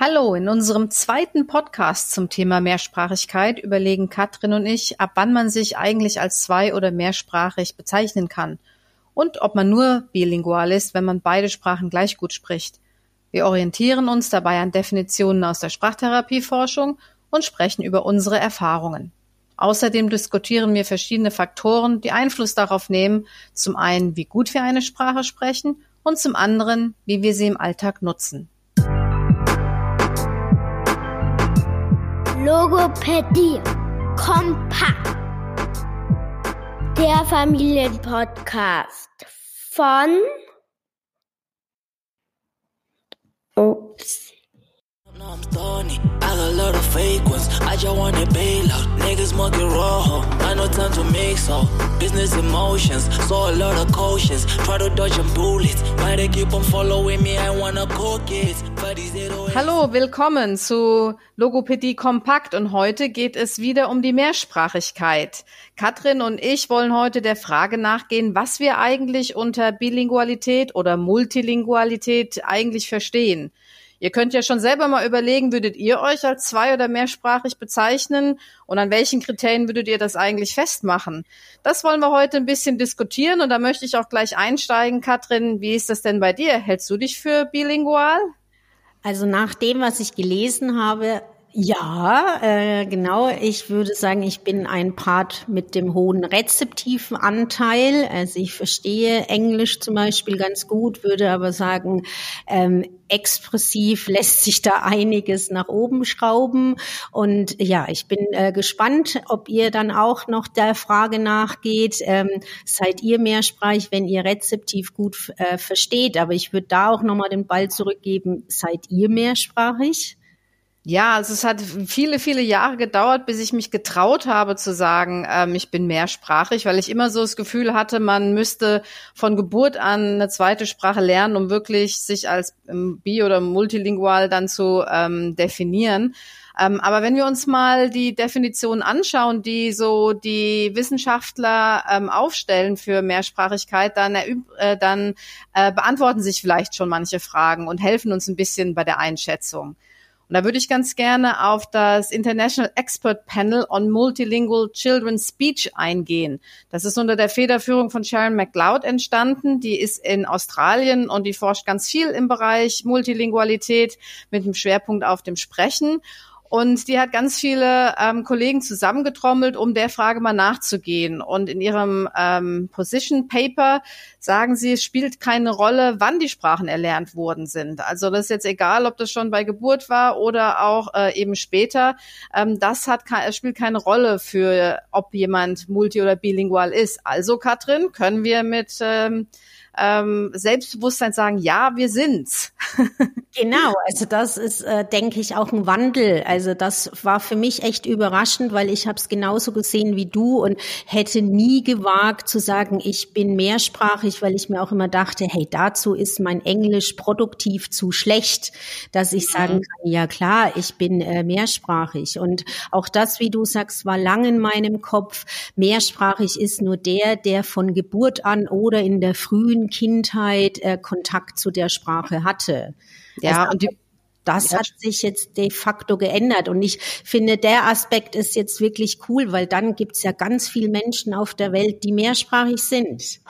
Hallo, in unserem zweiten Podcast zum Thema Mehrsprachigkeit überlegen Katrin und ich, ab wann man sich eigentlich als zwei- oder mehrsprachig bezeichnen kann und ob man nur bilingual ist, wenn man beide Sprachen gleich gut spricht. Wir orientieren uns dabei an Definitionen aus der Sprachtherapieforschung und sprechen über unsere Erfahrungen. Außerdem diskutieren wir verschiedene Faktoren, die Einfluss darauf nehmen, zum einen, wie gut wir eine Sprache sprechen und zum anderen, wie wir sie im Alltag nutzen. Logopädie. Kompakt. Der Familienpodcast von Ups. Hallo, willkommen zu Logopädie Kompakt. Und heute geht es wieder um die Mehrsprachigkeit. Katrin und ich wollen heute der Frage nachgehen, was wir eigentlich unter Bilingualität oder Multilingualität eigentlich verstehen. Ihr könnt ja schon selber mal überlegen, würdet ihr euch als zwei- oder mehrsprachig bezeichnen und an welchen Kriterien würdet ihr das eigentlich festmachen? Das wollen wir heute ein bisschen diskutieren und da möchte ich auch gleich einsteigen. Katrin, wie ist das denn bei dir? Hältst du dich für bilingual? Also nach dem, was ich gelesen habe, ja, äh, genau. Ich würde sagen, ich bin ein Part mit dem hohen rezeptiven Anteil. Also ich verstehe Englisch zum Beispiel ganz gut, würde aber sagen, ähm, expressiv lässt sich da einiges nach oben schrauben. Und ja, ich bin äh, gespannt, ob ihr dann auch noch der Frage nachgeht, ähm, seid ihr mehrsprachig, wenn ihr rezeptiv gut äh, versteht. Aber ich würde da auch nochmal den Ball zurückgeben, seid ihr mehrsprachig? Ja, also es hat viele, viele Jahre gedauert, bis ich mich getraut habe zu sagen, ähm, ich bin mehrsprachig, weil ich immer so das Gefühl hatte, man müsste von Geburt an eine zweite Sprache lernen, um wirklich sich als ähm, bi- oder multilingual dann zu ähm, definieren. Ähm, aber wenn wir uns mal die Definition anschauen, die so die Wissenschaftler ähm, aufstellen für Mehrsprachigkeit, dann, äh, dann äh, beantworten sich vielleicht schon manche Fragen und helfen uns ein bisschen bei der Einschätzung. Und da würde ich ganz gerne auf das International Expert Panel on Multilingual Children's Speech eingehen. Das ist unter der Federführung von Sharon McLeod entstanden. Die ist in Australien und die forscht ganz viel im Bereich Multilingualität mit dem Schwerpunkt auf dem Sprechen. Und die hat ganz viele ähm, Kollegen zusammengetrommelt, um der Frage mal nachzugehen. Und in ihrem ähm, Position Paper sagen sie, es spielt keine Rolle, wann die Sprachen erlernt worden sind. Also das ist jetzt egal, ob das schon bei Geburt war oder auch äh, eben später. Ähm, das hat spielt keine Rolle für, ob jemand multi- oder bilingual ist. Also Katrin, können wir mit ähm, ähm, Selbstbewusstsein sagen, ja, wir sind's. genau, also das ist, äh, denke ich, auch ein Wandel. Also das war für mich echt überraschend, weil ich habe es genauso gesehen wie du und hätte nie gewagt zu sagen, ich bin mehrsprachig, weil ich mir auch immer dachte, hey, dazu ist mein Englisch produktiv zu schlecht, dass ich sagen mhm. kann, ja klar, ich bin äh, mehrsprachig. Und auch das, wie du sagst, war lang in meinem Kopf. Mehrsprachig ist nur der, der von Geburt an oder in der frühen Kindheit äh, Kontakt zu der Sprache hatte. Ja, also, und die, das hat sich jetzt de facto geändert. Und ich finde, der Aspekt ist jetzt wirklich cool, weil dann gibt's ja ganz viele Menschen auf der Welt, die mehrsprachig sind.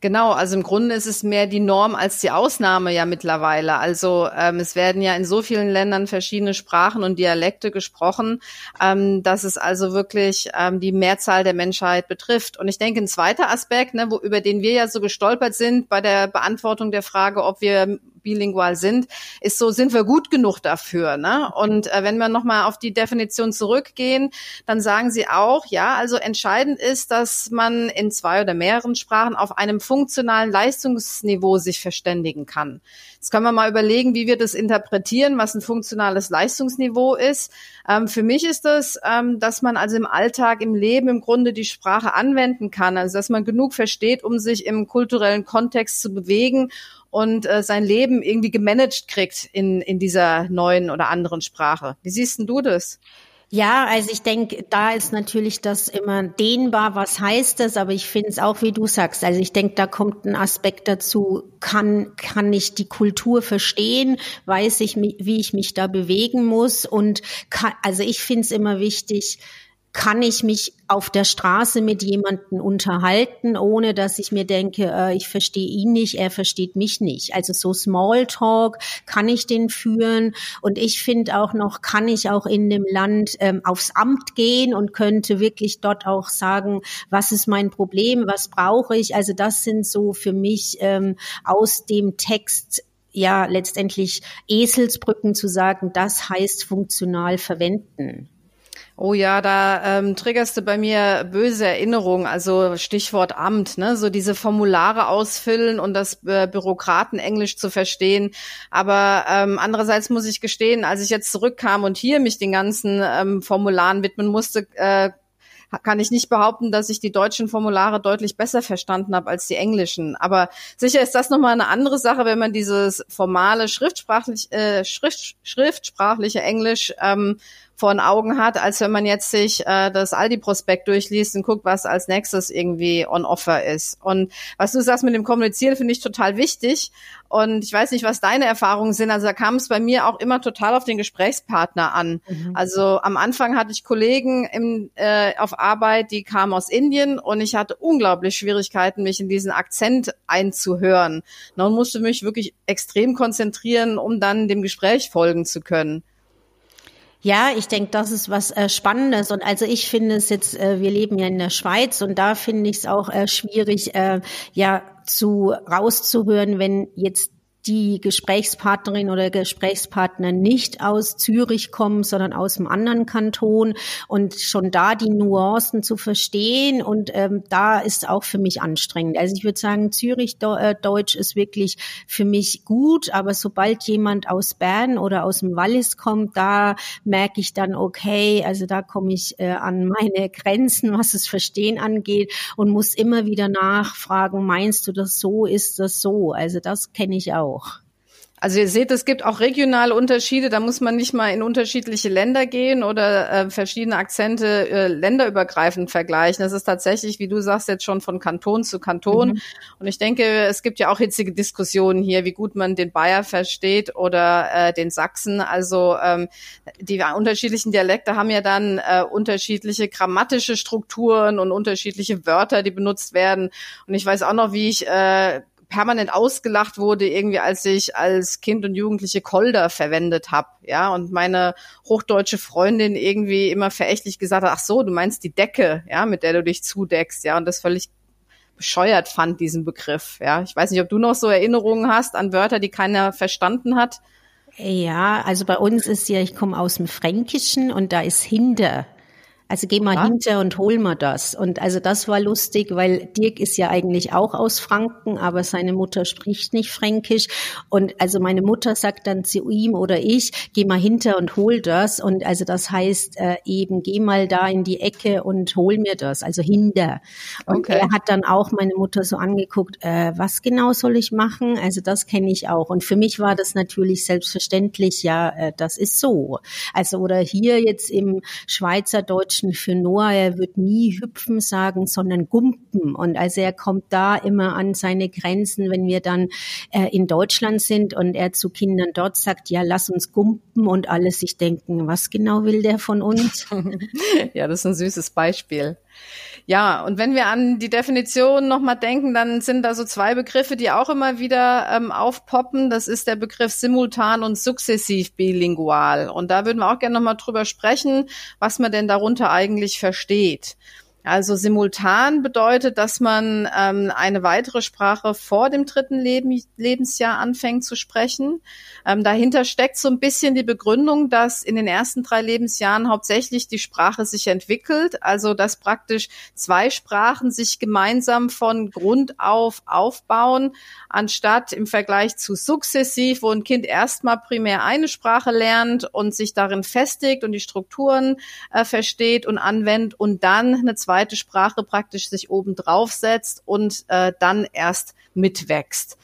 Genau, also im Grunde ist es mehr die Norm als die Ausnahme ja mittlerweile. Also ähm, es werden ja in so vielen Ländern verschiedene Sprachen und Dialekte gesprochen, ähm, dass es also wirklich ähm, die Mehrzahl der Menschheit betrifft. Und ich denke, ein zweiter Aspekt, ne, wo, über den wir ja so gestolpert sind bei der Beantwortung der Frage, ob wir bilingual sind, ist so, sind wir gut genug dafür? Ne? Und äh, wenn wir nochmal auf die Definition zurückgehen, dann sagen sie auch, ja, also entscheidend ist, dass man in zwei oder mehreren Sprachen auf einem funktionalen Leistungsniveau sich verständigen kann. Jetzt können wir mal überlegen, wie wir das interpretieren, was ein funktionales Leistungsniveau ist. Ähm, für mich ist das, ähm, dass man also im Alltag, im Leben im Grunde die Sprache anwenden kann, also dass man genug versteht, um sich im kulturellen Kontext zu bewegen und äh, sein Leben irgendwie gemanagt kriegt in, in dieser neuen oder anderen Sprache. Wie siehst denn du das? Ja, also ich denke, da ist natürlich das immer dehnbar, was heißt das, aber ich finde es auch, wie du sagst, also ich denke, da kommt ein Aspekt dazu, kann, kann ich die Kultur verstehen, weiß ich, wie ich mich da bewegen muss und kann, also ich finde es immer wichtig, kann ich mich auf der Straße mit jemandem unterhalten, ohne dass ich mir denke, äh, ich verstehe ihn nicht, er versteht mich nicht. Also so Smalltalk kann ich den führen und ich finde auch noch, kann ich auch in dem Land ähm, aufs Amt gehen und könnte wirklich dort auch sagen, was ist mein Problem, was brauche ich. Also das sind so für mich ähm, aus dem Text ja letztendlich Eselsbrücken zu sagen, das heißt funktional verwenden. Oh ja, da ähm, triggerst du bei mir böse Erinnerungen, also Stichwort Amt, ne? so diese Formulare ausfüllen und das äh, Bürokratenenglisch zu verstehen. Aber ähm, andererseits muss ich gestehen, als ich jetzt zurückkam und hier mich den ganzen ähm, Formularen widmen musste, äh, kann ich nicht behaupten, dass ich die deutschen Formulare deutlich besser verstanden habe als die englischen. Aber sicher ist das nochmal eine andere Sache, wenn man dieses formale schriftsprachlich, äh, schrift, schriftsprachliche Englisch ähm, vor den Augen hat, als wenn man jetzt sich äh, das Aldi-Prospekt durchliest und guckt, was als nächstes irgendwie on offer ist. Und was du sagst mit dem Kommunizieren, finde ich total wichtig. Und ich weiß nicht, was deine Erfahrungen sind. Also da kam es bei mir auch immer total auf den Gesprächspartner an. Mhm. Also am Anfang hatte ich Kollegen im, äh, auf Arbeit, die kamen aus Indien und ich hatte unglaublich Schwierigkeiten, mich in diesen Akzent einzuhören. Und musste mich wirklich extrem konzentrieren, um dann dem Gespräch folgen zu können. Ja, ich denke, das ist was äh, Spannendes. Und also ich finde es jetzt, äh, wir leben ja in der Schweiz und da finde ich es auch äh, schwierig, äh, ja, zu rauszuhören, wenn jetzt die Gesprächspartnerin oder Gesprächspartner nicht aus Zürich kommen, sondern aus einem anderen Kanton und schon da die Nuancen zu verstehen und ähm, da ist auch für mich anstrengend. Also ich würde sagen, Zürich äh, Deutsch ist wirklich für mich gut, aber sobald jemand aus Bern oder aus dem Wallis kommt, da merke ich dann, okay, also da komme ich äh, an meine Grenzen, was das Verstehen angeht und muss immer wieder nachfragen, meinst du das so, ist das so? Also das kenne ich auch auch. Also ihr seht, es gibt auch regionale Unterschiede. Da muss man nicht mal in unterschiedliche Länder gehen oder äh, verschiedene Akzente äh, länderübergreifend vergleichen. Das ist tatsächlich, wie du sagst, jetzt schon von Kanton zu Kanton. Mhm. Und ich denke, es gibt ja auch hitzige Diskussionen hier, wie gut man den Bayer versteht oder äh, den Sachsen. Also ähm, die unterschiedlichen Dialekte haben ja dann äh, unterschiedliche grammatische Strukturen und unterschiedliche Wörter, die benutzt werden. Und ich weiß auch noch, wie ich äh, permanent ausgelacht wurde, irgendwie als ich als Kind und Jugendliche Kolder verwendet habe, ja, und meine hochdeutsche Freundin irgendwie immer verächtlich gesagt hat, ach so, du meinst die Decke, ja, mit der du dich zudeckst, ja, und das völlig bescheuert fand, diesen Begriff, ja. Ich weiß nicht, ob du noch so Erinnerungen hast an Wörter, die keiner verstanden hat. Ja, also bei uns ist ja, ich komme aus dem Fränkischen und da ist hinter also geh mal ja. hinter und hol mal das. Und also das war lustig, weil Dirk ist ja eigentlich auch aus Franken, aber seine Mutter spricht nicht Fränkisch. Und also meine Mutter sagt dann zu ihm oder ich, geh mal hinter und hol das. Und also das heißt äh, eben, geh mal da in die Ecke und hol mir das, also hinter. Und okay. er hat dann auch meine Mutter so angeguckt, äh, was genau soll ich machen? Also das kenne ich auch. Und für mich war das natürlich selbstverständlich, ja, äh, das ist so. Also oder hier jetzt im Schweizerdeutsch Menschen für Noah, er wird nie hüpfen sagen, sondern gumpen. Und also er kommt da immer an seine Grenzen, wenn wir dann äh, in Deutschland sind und er zu Kindern dort sagt, ja, lass uns gumpen und alle sich denken, was genau will der von uns? ja, das ist ein süßes Beispiel. Ja, und wenn wir an die Definition nochmal denken, dann sind da so zwei Begriffe, die auch immer wieder ähm, aufpoppen. Das ist der Begriff simultan und sukzessiv bilingual. Und da würden wir auch gerne nochmal drüber sprechen, was man denn darunter eigentlich versteht. Also simultan bedeutet, dass man ähm, eine weitere Sprache vor dem dritten Leben, Lebensjahr anfängt zu sprechen. Ähm, dahinter steckt so ein bisschen die Begründung, dass in den ersten drei Lebensjahren hauptsächlich die Sprache sich entwickelt, also dass praktisch zwei Sprachen sich gemeinsam von Grund auf aufbauen, anstatt im Vergleich zu sukzessiv, wo ein Kind erstmal primär eine Sprache lernt und sich darin festigt und die Strukturen äh, versteht und anwendet und dann eine zweite zweite Sprache praktisch sich oben drauf setzt und äh, dann erst mitwächst.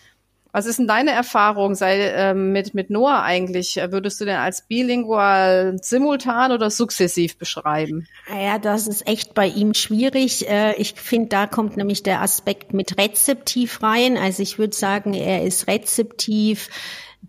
Was ist denn deine Erfahrung sei, äh, mit, mit Noah eigentlich? Würdest du denn als bilingual simultan oder sukzessiv beschreiben? Ja, das ist echt bei ihm schwierig. Äh, ich finde, da kommt nämlich der Aspekt mit rezeptiv rein. Also ich würde sagen, er ist rezeptiv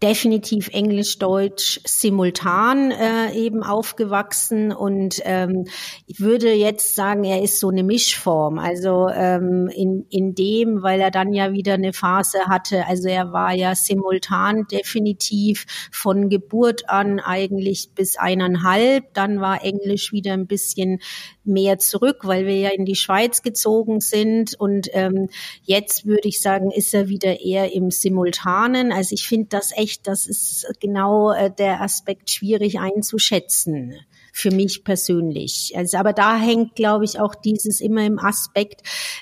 definitiv Englisch-Deutsch simultan äh, eben aufgewachsen. Und ähm, ich würde jetzt sagen, er ist so eine Mischform. Also ähm, in, in dem, weil er dann ja wieder eine Phase hatte, also er war ja simultan definitiv von Geburt an eigentlich bis eineinhalb, dann war Englisch wieder ein bisschen mehr zurück, weil wir ja in die Schweiz gezogen sind. Und ähm, jetzt würde ich sagen, ist er wieder eher im Simultanen. Also ich finde das echt, das ist genau äh, der Aspekt schwierig einzuschätzen für mich persönlich. Also, aber da hängt, glaube ich, auch dieses immer im Aspekt,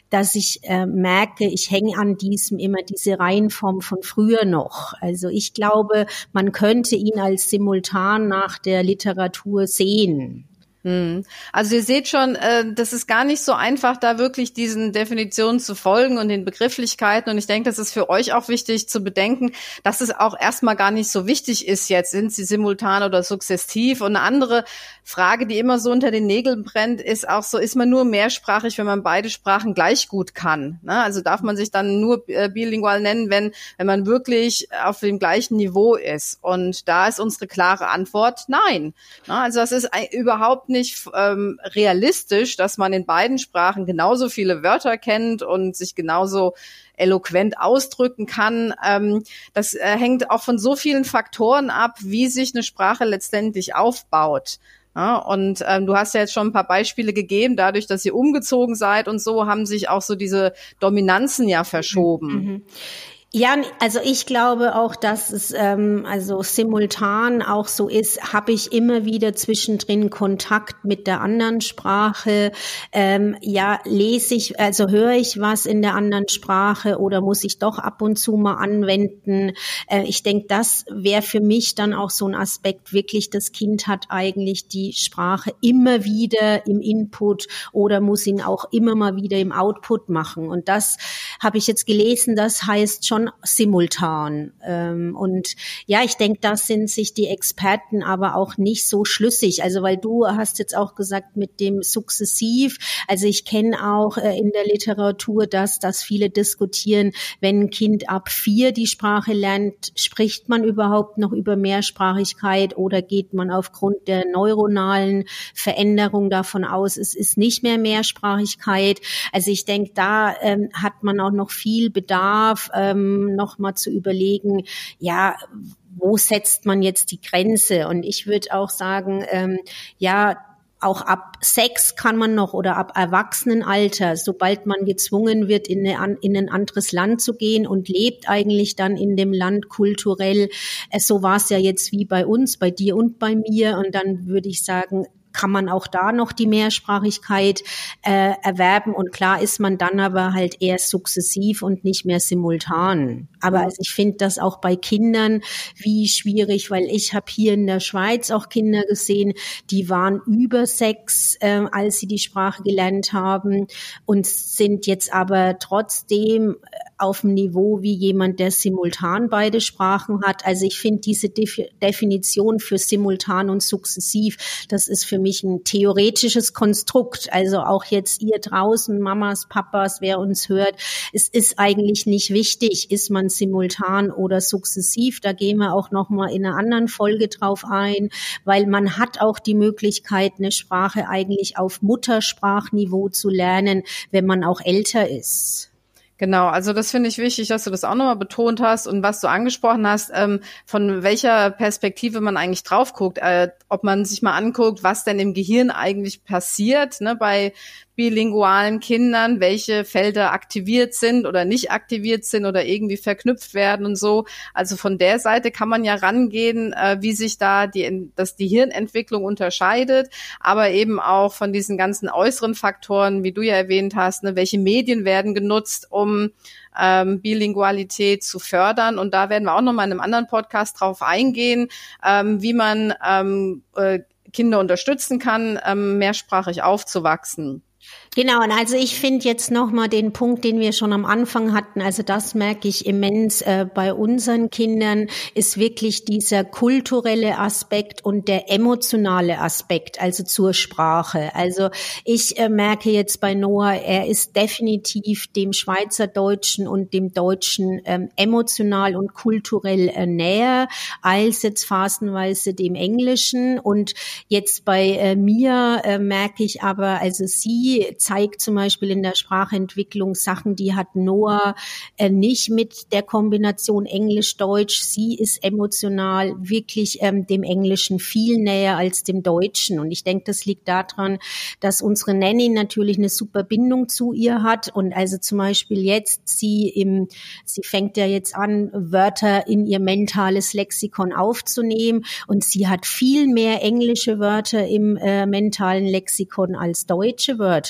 dass ich äh, merke, ich hänge an diesem immer diese Reihenform von früher noch. Also ich glaube, man könnte ihn als simultan nach der Literatur sehen. Hm. Also ihr seht schon, äh, das ist gar nicht so einfach, da wirklich diesen Definitionen zu folgen und den Begrifflichkeiten. Und ich denke, das ist für euch auch wichtig zu bedenken, dass es auch erstmal gar nicht so wichtig ist jetzt, sind sie simultan oder sukzessiv. Und eine andere Frage, die immer so unter den Nägeln brennt, ist auch so, ist man nur mehrsprachig, wenn man beide Sprachen gleich gut kann? Ne? Also darf man sich dann nur äh, bilingual nennen, wenn, wenn man wirklich auf dem gleichen Niveau ist? Und da ist unsere klare Antwort nein. Ne? Also das ist überhaupt nicht ähm, realistisch, dass man in beiden Sprachen genauso viele Wörter kennt und sich genauso eloquent ausdrücken kann. Ähm, das äh, hängt auch von so vielen Faktoren ab, wie sich eine Sprache letztendlich aufbaut. Ja, und ähm, du hast ja jetzt schon ein paar Beispiele gegeben, dadurch, dass ihr umgezogen seid und so, haben sich auch so diese Dominanzen ja verschoben. Mhm. Ja, also ich glaube auch, dass es ähm, also simultan auch so ist, habe ich immer wieder zwischendrin Kontakt mit der anderen Sprache. Ähm, ja, lese ich, also höre ich was in der anderen Sprache oder muss ich doch ab und zu mal anwenden? Äh, ich denke, das wäre für mich dann auch so ein Aspekt, wirklich, das Kind hat eigentlich die Sprache immer wieder im Input oder muss ihn auch immer mal wieder im Output machen. Und das habe ich jetzt gelesen, das heißt schon simultan. Ähm, und ja, ich denke, da sind sich die Experten aber auch nicht so schlüssig. Also weil du hast jetzt auch gesagt mit dem sukzessiv. Also ich kenne auch äh, in der Literatur, dass dass viele diskutieren, wenn ein Kind ab vier die Sprache lernt, spricht man überhaupt noch über Mehrsprachigkeit oder geht man aufgrund der neuronalen Veränderung davon aus, es ist nicht mehr Mehrsprachigkeit. Also ich denke, da ähm, hat man auch noch viel Bedarf, ähm, noch mal zu überlegen, ja, wo setzt man jetzt die Grenze? Und ich würde auch sagen, ähm, ja, auch ab sechs kann man noch oder ab Erwachsenenalter, sobald man gezwungen wird, in, eine, in ein anderes Land zu gehen und lebt eigentlich dann in dem Land kulturell. Äh, so war es ja jetzt wie bei uns, bei dir und bei mir. Und dann würde ich sagen, kann man auch da noch die Mehrsprachigkeit äh, erwerben. Und klar ist man dann aber halt eher sukzessiv und nicht mehr simultan. Aber also ich finde das auch bei Kindern wie schwierig, weil ich habe hier in der Schweiz auch Kinder gesehen, die waren über sechs, äh, als sie die Sprache gelernt haben und sind jetzt aber trotzdem auf dem Niveau wie jemand, der simultan beide Sprachen hat. Also ich finde diese Definition für simultan und sukzessiv, das ist für mich ein theoretisches Konstrukt. Also auch jetzt ihr draußen, Mamas, Papas, wer uns hört, es ist eigentlich nicht wichtig, ist man simultan oder sukzessiv. Da gehen wir auch noch mal in einer anderen Folge drauf ein, weil man hat auch die Möglichkeit, eine Sprache eigentlich auf Muttersprachniveau zu lernen, wenn man auch älter ist. Genau, also das finde ich wichtig, dass du das auch nochmal betont hast und was du angesprochen hast, ähm, von welcher Perspektive man eigentlich drauf guckt, äh, ob man sich mal anguckt, was denn im Gehirn eigentlich passiert, ne, bei bilingualen Kindern, welche Felder aktiviert sind oder nicht aktiviert sind oder irgendwie verknüpft werden und so. Also von der Seite kann man ja rangehen, äh, wie sich da die, dass die Hirnentwicklung unterscheidet, aber eben auch von diesen ganzen äußeren Faktoren, wie du ja erwähnt hast, ne, welche Medien werden genutzt, um ähm, Bilingualität zu fördern. Und da werden wir auch noch mal in einem anderen Podcast drauf eingehen, ähm, wie man ähm, äh, Kinder unterstützen kann, ähm, mehrsprachig aufzuwachsen. Genau, und also ich finde jetzt nochmal den Punkt, den wir schon am Anfang hatten, also das merke ich immens äh, bei unseren Kindern, ist wirklich dieser kulturelle Aspekt und der emotionale Aspekt, also zur Sprache. Also ich äh, merke jetzt bei Noah, er ist definitiv dem Schweizerdeutschen und dem Deutschen ähm, emotional und kulturell äh, näher als jetzt phasenweise dem Englischen. Und jetzt bei äh, mir äh, merke ich aber, also sie zeigt zum Beispiel in der Sprachentwicklung Sachen, die hat Noah äh, nicht mit der Kombination Englisch-Deutsch. Sie ist emotional wirklich ähm, dem Englischen viel näher als dem Deutschen. Und ich denke, das liegt daran, dass unsere Nanny natürlich eine super Bindung zu ihr hat und also zum Beispiel jetzt sie im, sie fängt ja jetzt an, Wörter in ihr mentales Lexikon aufzunehmen und sie hat viel mehr englische Wörter im äh, mentalen Lexikon als deutsche Wörter.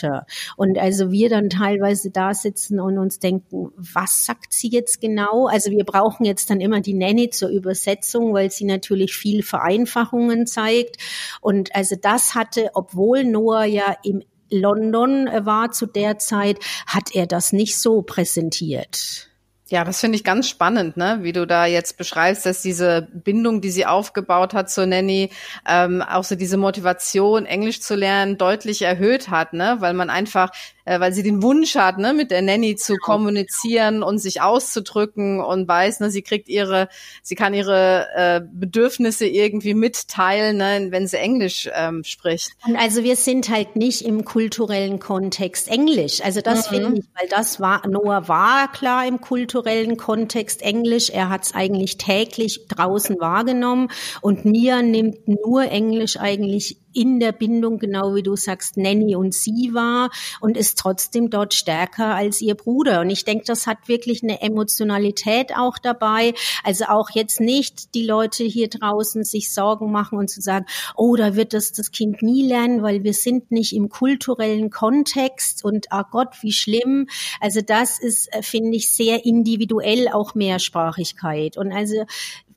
Und also wir dann teilweise da sitzen und uns denken, was sagt sie jetzt genau? Also wir brauchen jetzt dann immer die Nanny zur Übersetzung, weil sie natürlich viel Vereinfachungen zeigt. Und also das hatte, obwohl Noah ja im London war zu der Zeit, hat er das nicht so präsentiert. Ja, das finde ich ganz spannend, ne? wie du da jetzt beschreibst, dass diese Bindung, die sie aufgebaut hat zur Nanny, ähm, auch so diese Motivation, Englisch zu lernen, deutlich erhöht hat, ne? weil man einfach äh, weil sie den Wunsch hat, ne, mit der Nanny zu genau. kommunizieren und sich auszudrücken und weiß, ne, sie kriegt ihre, sie kann ihre äh, Bedürfnisse irgendwie mitteilen, ne, wenn sie Englisch ähm, spricht. Und also wir sind halt nicht im kulturellen Kontext Englisch. Also das mhm. finde ich, weil das war, Noah war klar im kulturellen Kontext Englisch. Er hat es eigentlich täglich draußen wahrgenommen und Mia nimmt nur Englisch eigentlich in der Bindung, genau wie du sagst, Nanny und sie war und ist trotzdem dort stärker als ihr Bruder. Und ich denke, das hat wirklich eine Emotionalität auch dabei. Also auch jetzt nicht die Leute hier draußen sich Sorgen machen und zu sagen, oh, da wird das das Kind nie lernen, weil wir sind nicht im kulturellen Kontext und ah Gott, wie schlimm. Also das ist, äh, finde ich, sehr individuell auch Mehrsprachigkeit. Und also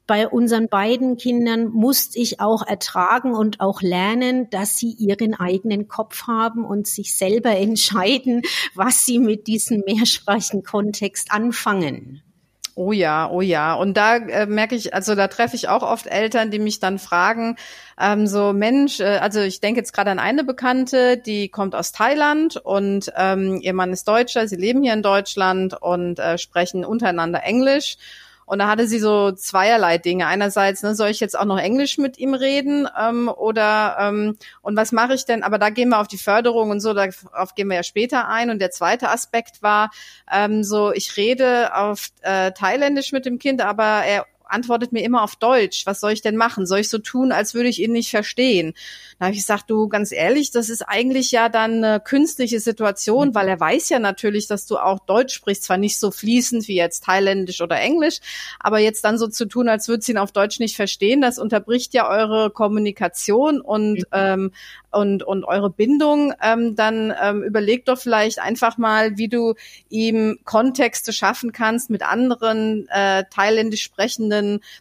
bei unseren beiden Kindern musste ich auch ertragen und auch lernen, dass sie ihren eigenen Kopf haben und sich selber entscheiden, was sie mit diesem mehrsprachigen Kontext anfangen. Oh ja, oh ja. Und da äh, merke ich, also da treffe ich auch oft Eltern, die mich dann fragen, ähm, so Mensch, äh, also ich denke jetzt gerade an eine Bekannte, die kommt aus Thailand und ähm, ihr Mann ist Deutscher, sie leben hier in Deutschland und äh, sprechen untereinander Englisch. Und da hatte sie so zweierlei Dinge. Einerseits, ne, soll ich jetzt auch noch Englisch mit ihm reden ähm, oder ähm, und was mache ich denn? Aber da gehen wir auf die Förderung und so, darauf gehen wir ja später ein. Und der zweite Aspekt war ähm, so, ich rede auf äh, Thailändisch mit dem Kind, aber er antwortet mir immer auf Deutsch. Was soll ich denn machen? Soll ich so tun, als würde ich ihn nicht verstehen? Da habe ich gesagt, du, ganz ehrlich, das ist eigentlich ja dann eine künstliche Situation, weil er weiß ja natürlich, dass du auch Deutsch sprichst, zwar nicht so fließend wie jetzt Thailändisch oder Englisch, aber jetzt dann so zu tun, als würde sie ihn auf Deutsch nicht verstehen, das unterbricht ja eure Kommunikation und ähm, und, und eure Bindung, ähm, dann ähm, überleg doch vielleicht einfach mal, wie du ihm Kontexte schaffen kannst mit anderen äh, thailändisch sprechenden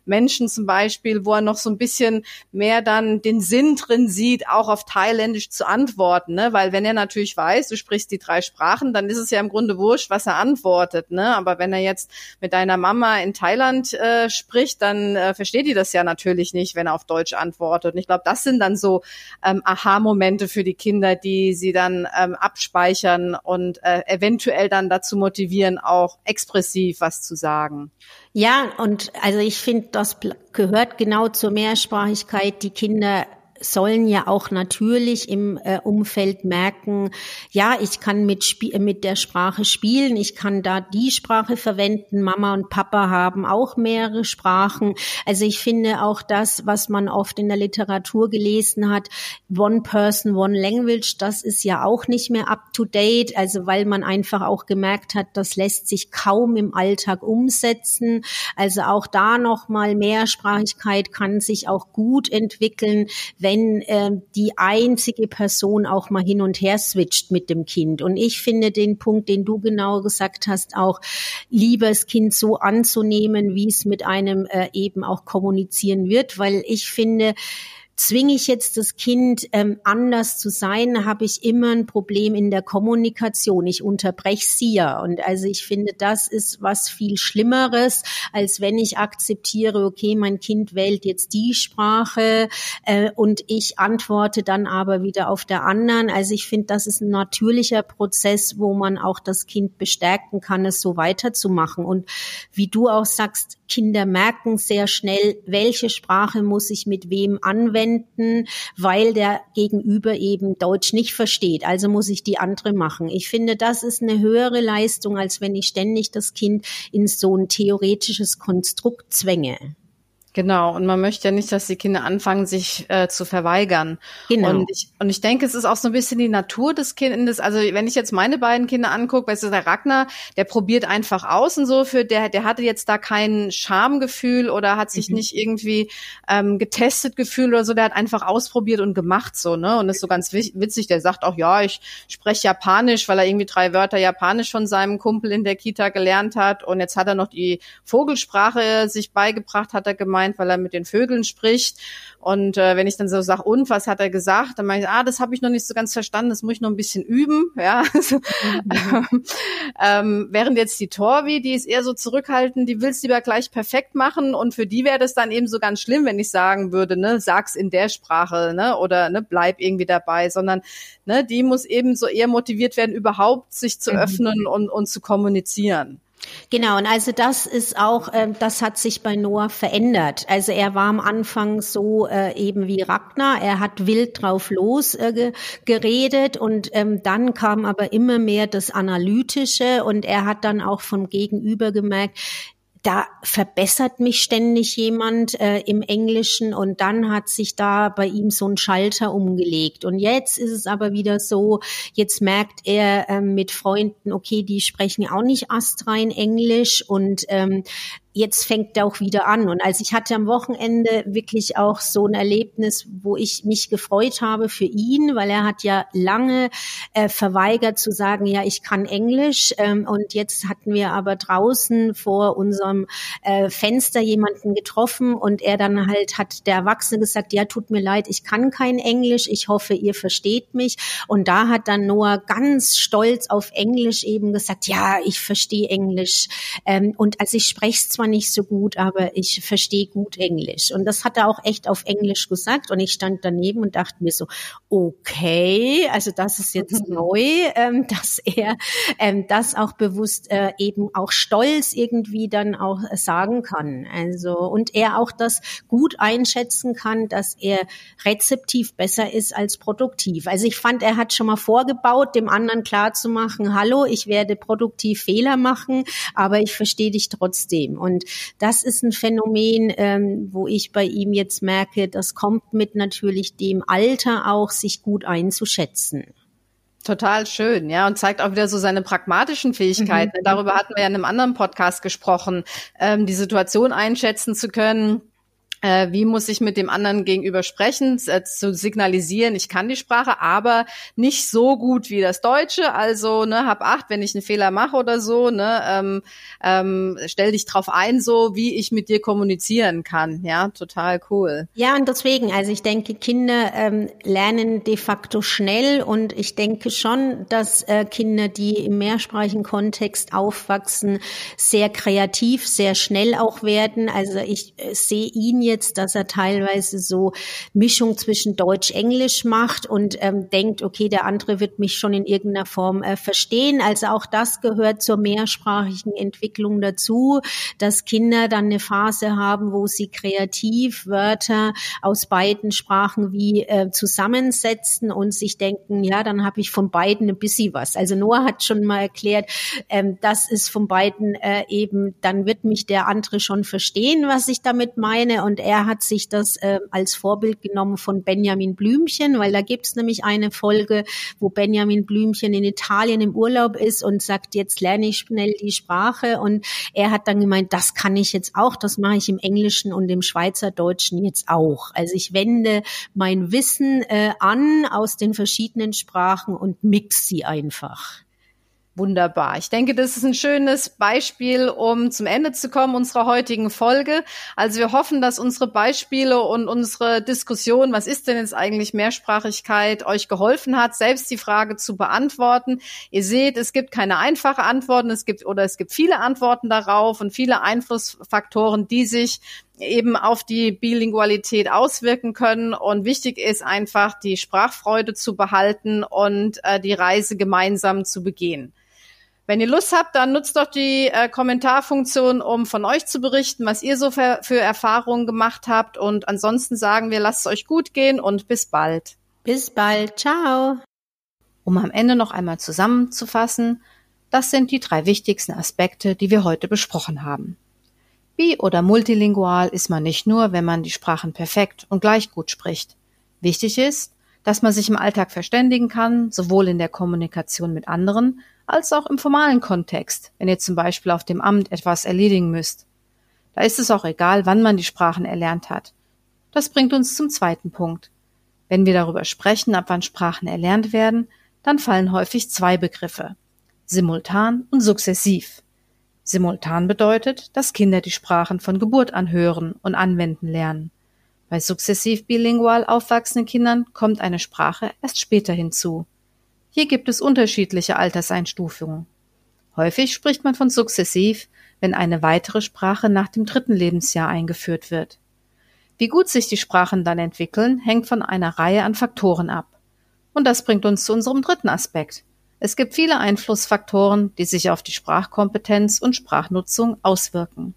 Menschen zum Beispiel, wo er noch so ein bisschen mehr dann den Sinn drin sieht, auch auf Thailändisch zu antworten. Ne? Weil wenn er natürlich weiß, du sprichst die drei Sprachen, dann ist es ja im Grunde wurscht, was er antwortet. Ne? Aber wenn er jetzt mit deiner Mama in Thailand äh, spricht, dann äh, versteht die das ja natürlich nicht, wenn er auf Deutsch antwortet. Und ich glaube, das sind dann so ähm, aha Momente für die Kinder, die sie dann ähm, abspeichern und äh, eventuell dann dazu motivieren, auch expressiv was zu sagen. Ja, und also ich finde, das gehört genau zur Mehrsprachigkeit, die Kinder sollen ja auch natürlich im äh, Umfeld merken, ja, ich kann mit, Spie mit der Sprache spielen, ich kann da die Sprache verwenden, Mama und Papa haben auch mehrere Sprachen. Also ich finde auch das, was man oft in der Literatur gelesen hat, One Person, One Language, das ist ja auch nicht mehr up to date, also weil man einfach auch gemerkt hat, das lässt sich kaum im Alltag umsetzen. Also auch da nochmal Mehrsprachigkeit kann sich auch gut entwickeln, wenn äh, die einzige Person auch mal hin und her switcht mit dem Kind. Und ich finde den Punkt, den du genau gesagt hast, auch lieber das Kind so anzunehmen, wie es mit einem äh, eben auch kommunizieren wird, weil ich finde, zwinge ich jetzt das Kind ähm, anders zu sein, habe ich immer ein Problem in der Kommunikation. Ich unterbreche sie ja. Und also ich finde, das ist was viel Schlimmeres, als wenn ich akzeptiere, okay, mein Kind wählt jetzt die Sprache äh, und ich antworte dann aber wieder auf der anderen. Also ich finde, das ist ein natürlicher Prozess, wo man auch das Kind bestärken kann, es so weiterzumachen. Und wie du auch sagst, Kinder merken sehr schnell, welche Sprache muss ich mit wem anwenden, weil der Gegenüber eben Deutsch nicht versteht. Also muss ich die andere machen. Ich finde, das ist eine höhere Leistung, als wenn ich ständig das Kind in so ein theoretisches Konstrukt zwänge. Genau, und man möchte ja nicht, dass die Kinder anfangen, sich äh, zu verweigern. Genau. Und ich, und ich denke, es ist auch so ein bisschen die Natur des Kindes. Also wenn ich jetzt meine beiden Kinder angucke, weißt du, der Ragnar, der probiert einfach aus und so, für der, der hatte jetzt da kein Schamgefühl oder hat sich mhm. nicht irgendwie ähm, getestet gefühlt oder so, der hat einfach ausprobiert und gemacht so, ne? Und ist so ganz witzig, der sagt auch, ja, ich spreche Japanisch, weil er irgendwie drei Wörter Japanisch von seinem Kumpel in der Kita gelernt hat. Und jetzt hat er noch die Vogelsprache sich beigebracht, hat er gemeint gemeint, weil er mit den Vögeln spricht. Und äh, wenn ich dann so sage, und was hat er gesagt, dann meine ich, ah, das habe ich noch nicht so ganz verstanden, das muss ich noch ein bisschen üben. Ja. Mhm. ähm, während jetzt die Torvi, die ist eher so zurückhaltend, die will es lieber gleich perfekt machen. Und für die wäre das dann eben so ganz schlimm, wenn ich sagen würde, ne, sag's in der Sprache, ne, oder ne, bleib irgendwie dabei, sondern ne, die muss eben so eher motiviert werden, überhaupt sich zu mhm. öffnen und, und zu kommunizieren. Genau, und also das ist auch, äh, das hat sich bei Noah verändert. Also er war am Anfang so äh, eben wie Ragnar, er hat wild drauf los äh, geredet und ähm, dann kam aber immer mehr das Analytische und er hat dann auch vom Gegenüber gemerkt, da verbessert mich ständig jemand äh, im Englischen und dann hat sich da bei ihm so ein Schalter umgelegt. Und jetzt ist es aber wieder so, jetzt merkt er äh, mit Freunden, okay, die sprechen auch nicht astrein Englisch und ähm, jetzt fängt er auch wieder an. Und als ich hatte am Wochenende wirklich auch so ein Erlebnis, wo ich mich gefreut habe für ihn, weil er hat ja lange äh, verweigert zu sagen, ja, ich kann Englisch. Ähm, und jetzt hatten wir aber draußen vor unserem äh, Fenster jemanden getroffen und er dann halt hat der Erwachsene gesagt, ja, tut mir leid, ich kann kein Englisch, ich hoffe, ihr versteht mich. Und da hat dann Noah ganz stolz auf Englisch eben gesagt, ja, ich verstehe Englisch. Ähm, und als ich spreche zwar zwar nicht so gut, aber ich verstehe gut Englisch. Und das hat er auch echt auf Englisch gesagt. Und ich stand daneben und dachte mir so, okay, also das ist jetzt neu, ähm, dass er ähm, das auch bewusst äh, eben auch stolz irgendwie dann auch sagen kann. Also und er auch das gut einschätzen kann, dass er rezeptiv besser ist als produktiv. Also ich fand, er hat schon mal vorgebaut, dem anderen klar zu machen, hallo, ich werde produktiv Fehler machen, aber ich verstehe dich trotzdem. Und und das ist ein Phänomen, ähm, wo ich bei ihm jetzt merke, das kommt mit natürlich dem Alter auch, sich gut einzuschätzen. Total schön, ja, und zeigt auch wieder so seine pragmatischen Fähigkeiten. Mhm. Darüber hatten wir ja in einem anderen Podcast gesprochen, ähm, die Situation einschätzen zu können wie muss ich mit dem anderen gegenüber sprechen, äh, zu signalisieren, ich kann die Sprache, aber nicht so gut wie das Deutsche. Also ne, hab acht, wenn ich einen Fehler mache oder so, ne, ähm, ähm, stell dich drauf ein, so wie ich mit dir kommunizieren kann. Ja, total cool. Ja, und deswegen, also ich denke, Kinder ähm, lernen de facto schnell und ich denke schon, dass äh, Kinder, die im mehrsprachigen Kontext aufwachsen, sehr kreativ, sehr schnell auch werden. Also ich äh, sehe ihn jetzt jetzt, dass er teilweise so Mischung zwischen Deutsch-Englisch macht und ähm, denkt, okay, der andere wird mich schon in irgendeiner Form äh, verstehen. Also auch das gehört zur mehrsprachigen Entwicklung dazu, dass Kinder dann eine Phase haben, wo sie kreativ Wörter aus beiden Sprachen wie äh, zusammensetzen und sich denken, ja, dann habe ich von beiden ein bisschen was. Also Noah hat schon mal erklärt, ähm, das ist von beiden äh, eben, dann wird mich der andere schon verstehen, was ich damit meine und er hat sich das äh, als Vorbild genommen von Benjamin Blümchen, weil da gibt's nämlich eine Folge, wo Benjamin Blümchen in Italien im Urlaub ist und sagt, jetzt lerne ich schnell die Sprache. Und er hat dann gemeint, das kann ich jetzt auch, das mache ich im Englischen und im Schweizerdeutschen jetzt auch. Also ich wende mein Wissen äh, an aus den verschiedenen Sprachen und mix sie einfach. Wunderbar. Ich denke, das ist ein schönes Beispiel, um zum Ende zu kommen unserer heutigen Folge. Also wir hoffen, dass unsere Beispiele und unsere Diskussion, was ist denn jetzt eigentlich Mehrsprachigkeit, euch geholfen hat, selbst die Frage zu beantworten. Ihr seht, es gibt keine einfache Antworten, es gibt oder es gibt viele Antworten darauf und viele Einflussfaktoren, die sich eben auf die Bilingualität auswirken können. Und wichtig ist einfach, die Sprachfreude zu behalten und äh, die Reise gemeinsam zu begehen. Wenn ihr Lust habt, dann nutzt doch die äh, Kommentarfunktion, um von euch zu berichten, was ihr so für, für Erfahrungen gemacht habt. Und ansonsten sagen wir, lasst es euch gut gehen und bis bald. Bis bald. Ciao. Um am Ende noch einmal zusammenzufassen, das sind die drei wichtigsten Aspekte, die wir heute besprochen haben. Bi- oder multilingual ist man nicht nur, wenn man die Sprachen perfekt und gleich gut spricht. Wichtig ist, dass man sich im Alltag verständigen kann, sowohl in der Kommunikation mit anderen als auch im formalen Kontext, wenn ihr zum Beispiel auf dem Amt etwas erledigen müsst. Da ist es auch egal, wann man die Sprachen erlernt hat. Das bringt uns zum zweiten Punkt. Wenn wir darüber sprechen, ab wann Sprachen erlernt werden, dann fallen häufig zwei Begriffe. Simultan und sukzessiv. Simultan bedeutet, dass Kinder die Sprachen von Geburt an hören und anwenden lernen. Bei sukzessiv bilingual aufwachsenden Kindern kommt eine Sprache erst später hinzu. Hier gibt es unterschiedliche Alterseinstufungen. Häufig spricht man von sukzessiv, wenn eine weitere Sprache nach dem dritten Lebensjahr eingeführt wird. Wie gut sich die Sprachen dann entwickeln, hängt von einer Reihe an Faktoren ab. Und das bringt uns zu unserem dritten Aspekt. Es gibt viele Einflussfaktoren, die sich auf die Sprachkompetenz und Sprachnutzung auswirken.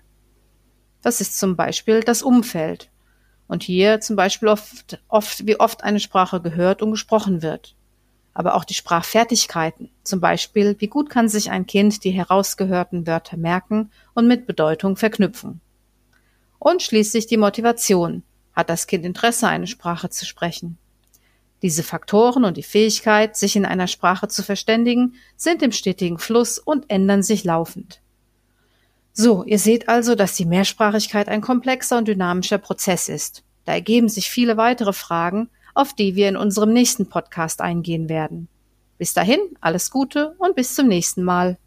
Das ist zum Beispiel das Umfeld. Und hier zum Beispiel oft, oft, wie oft eine Sprache gehört und gesprochen wird aber auch die Sprachfertigkeiten. Zum Beispiel, wie gut kann sich ein Kind die herausgehörten Wörter merken und mit Bedeutung verknüpfen. Und schließlich die Motivation. Hat das Kind Interesse, eine Sprache zu sprechen? Diese Faktoren und die Fähigkeit, sich in einer Sprache zu verständigen, sind im stetigen Fluss und ändern sich laufend. So, ihr seht also, dass die Mehrsprachigkeit ein komplexer und dynamischer Prozess ist. Da ergeben sich viele weitere Fragen, auf die wir in unserem nächsten Podcast eingehen werden. Bis dahin, alles Gute und bis zum nächsten Mal.